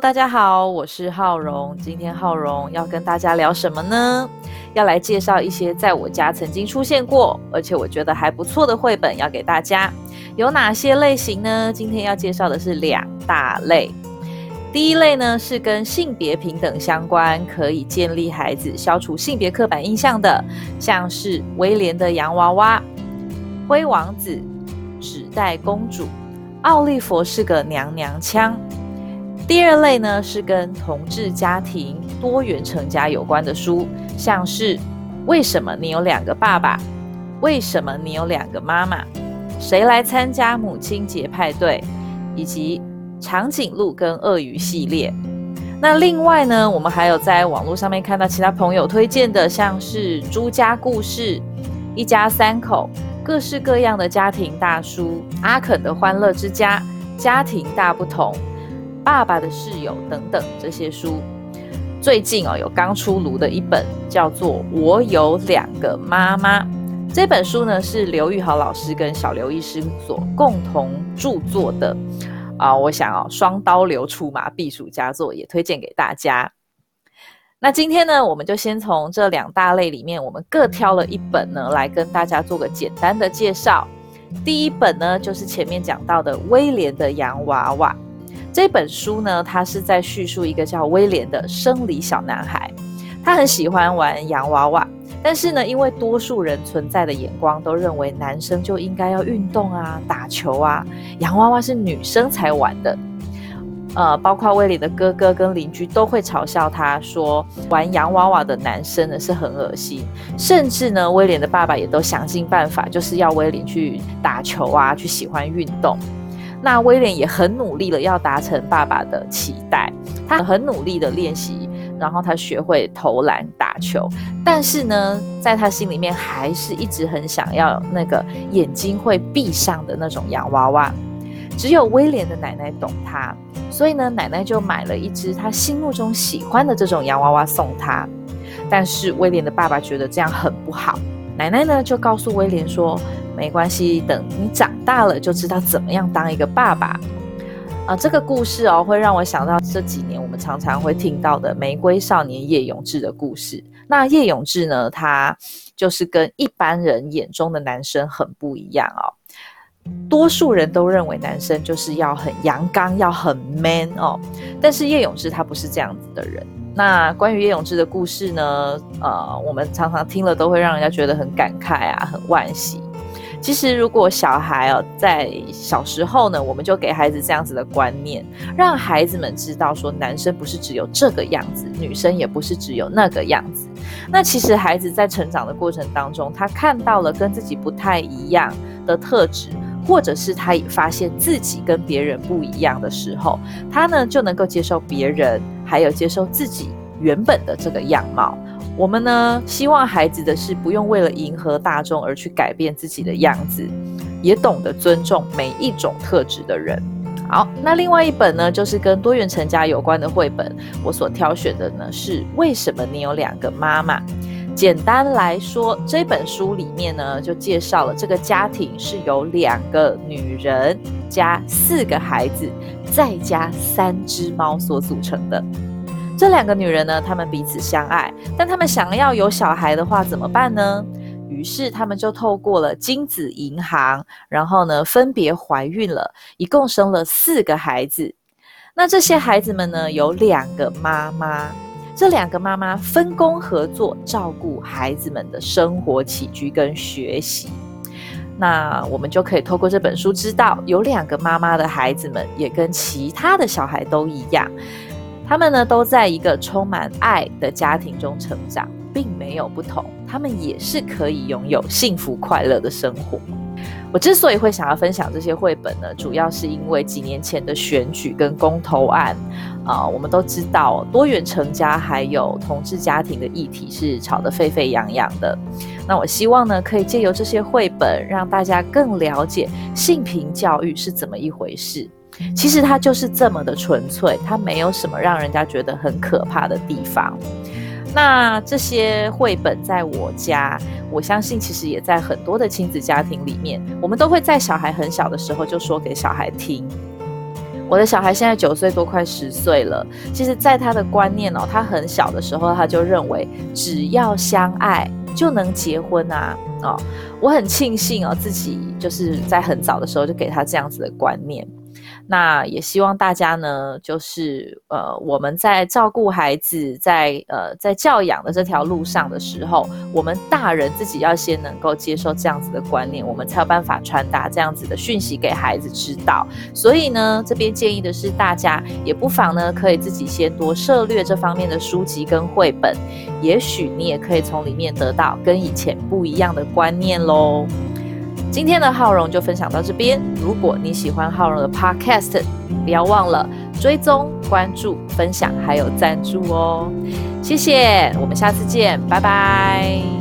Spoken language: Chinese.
大家好，我是浩荣。今天浩荣要跟大家聊什么呢？要来介绍一些在我家曾经出现过，而且我觉得还不错的绘本，要给大家。有哪些类型呢？今天要介绍的是两大类。第一类呢是跟性别平等相关，可以建立孩子、消除性别刻板印象的，像是威廉的洋娃娃、灰王子、纸袋公主、奥利弗是个娘娘腔。第二类呢是跟同志家庭、多元成家有关的书，像是为什么你有两个爸爸？为什么你有两个妈妈？谁来参加母亲节派对？以及长颈鹿跟鳄鱼系列。那另外呢，我们还有在网络上面看到其他朋友推荐的，像是朱家故事、一家三口、各式各样的家庭大书、阿肯的欢乐之家、家庭大不同。爸爸的室友等等这些书，最近哦有刚出炉的一本叫做《我有两个妈妈》这本书呢是刘玉豪老师跟小刘医师所共同著作的啊，我想哦双刀流出马避暑佳作也推荐给大家。那今天呢，我们就先从这两大类里面，我们各挑了一本呢来跟大家做个简单的介绍。第一本呢就是前面讲到的威廉的洋娃娃。这本书呢，它是在叙述一个叫威廉的生理小男孩，他很喜欢玩洋娃娃，但是呢，因为多数人存在的眼光都认为男生就应该要运动啊、打球啊，洋娃娃是女生才玩的，呃，包括威廉的哥哥跟邻居都会嘲笑他说，玩洋娃娃的男生呢是很恶心，甚至呢，威廉的爸爸也都想尽办法，就是要威廉去打球啊，去喜欢运动。那威廉也很努力了，要达成爸爸的期待。他很努力的练习，然后他学会投篮打球。但是呢，在他心里面还是一直很想要那个眼睛会闭上的那种洋娃娃。只有威廉的奶奶懂他，所以呢，奶奶就买了一只他心目中喜欢的这种洋娃娃送他。但是威廉的爸爸觉得这样很不好，奶奶呢就告诉威廉说。没关系，等你长大了就知道怎么样当一个爸爸啊！这个故事哦，会让我想到这几年我们常常会听到的玫瑰少年叶永志的故事。那叶永志呢，他就是跟一般人眼中的男生很不一样哦。多数人都认为男生就是要很阳刚，要很 man 哦，但是叶永志他不是这样子的人。那关于叶永志的故事呢，呃，我们常常听了都会让人家觉得很感慨啊，很惋惜。其实，如果小孩哦在小时候呢，我们就给孩子这样子的观念，让孩子们知道说，男生不是只有这个样子，女生也不是只有那个样子。那其实孩子在成长的过程当中，他看到了跟自己不太一样的特质，或者是他发现自己跟别人不一样的时候，他呢就能够接受别人，还有接受自己原本的这个样貌。我们呢，希望孩子的是不用为了迎合大众而去改变自己的样子，也懂得尊重每一种特质的人。好，那另外一本呢，就是跟多元成家有关的绘本。我所挑选的呢，是为什么你有两个妈妈？简单来说，这本书里面呢，就介绍了这个家庭是由两个女人加四个孩子，再加三只猫所组成的。这两个女人呢，她们彼此相爱，但她们想要有小孩的话怎么办呢？于是她们就透过了精子银行，然后呢分别怀孕了，一共生了四个孩子。那这些孩子们呢，有两个妈妈，这两个妈妈分工合作，照顾孩子们的生活起居跟学习。那我们就可以透过这本书知道，有两个妈妈的孩子们也跟其他的小孩都一样。他们呢，都在一个充满爱的家庭中成长，并没有不同。他们也是可以拥有幸福快乐的生活。我之所以会想要分享这些绘本呢，主要是因为几年前的选举跟公投案啊，我们都知道多元成家还有同志家庭的议题是吵得沸沸扬扬的。那我希望呢，可以借由这些绘本，让大家更了解性平教育是怎么一回事。其实它就是这么的纯粹，它没有什么让人家觉得很可怕的地方。那这些绘本在我家，我相信其实也在很多的亲子家庭里面，我们都会在小孩很小的时候就说给小孩听。我的小孩现在九岁多，快十岁了。其实，在他的观念哦，他很小的时候，他就认为只要相爱就能结婚啊。哦，我很庆幸哦，自己就是在很早的时候就给他这样子的观念。那也希望大家呢，就是呃，我们在照顾孩子，在呃在教养的这条路上的时候，我们大人自己要先能够接受这样子的观念，我们才有办法传达这样子的讯息给孩子知道。所以呢，这边建议的是，大家也不妨呢，可以自己先多涉略这方面的书籍跟绘本，也许你也可以从里面得到跟以前不一样的观念喽。今天的浩荣就分享到这边。如果你喜欢浩荣的 Podcast，不要忘了追踪、关注、分享，还有赞助哦。谢谢，我们下次见，拜拜。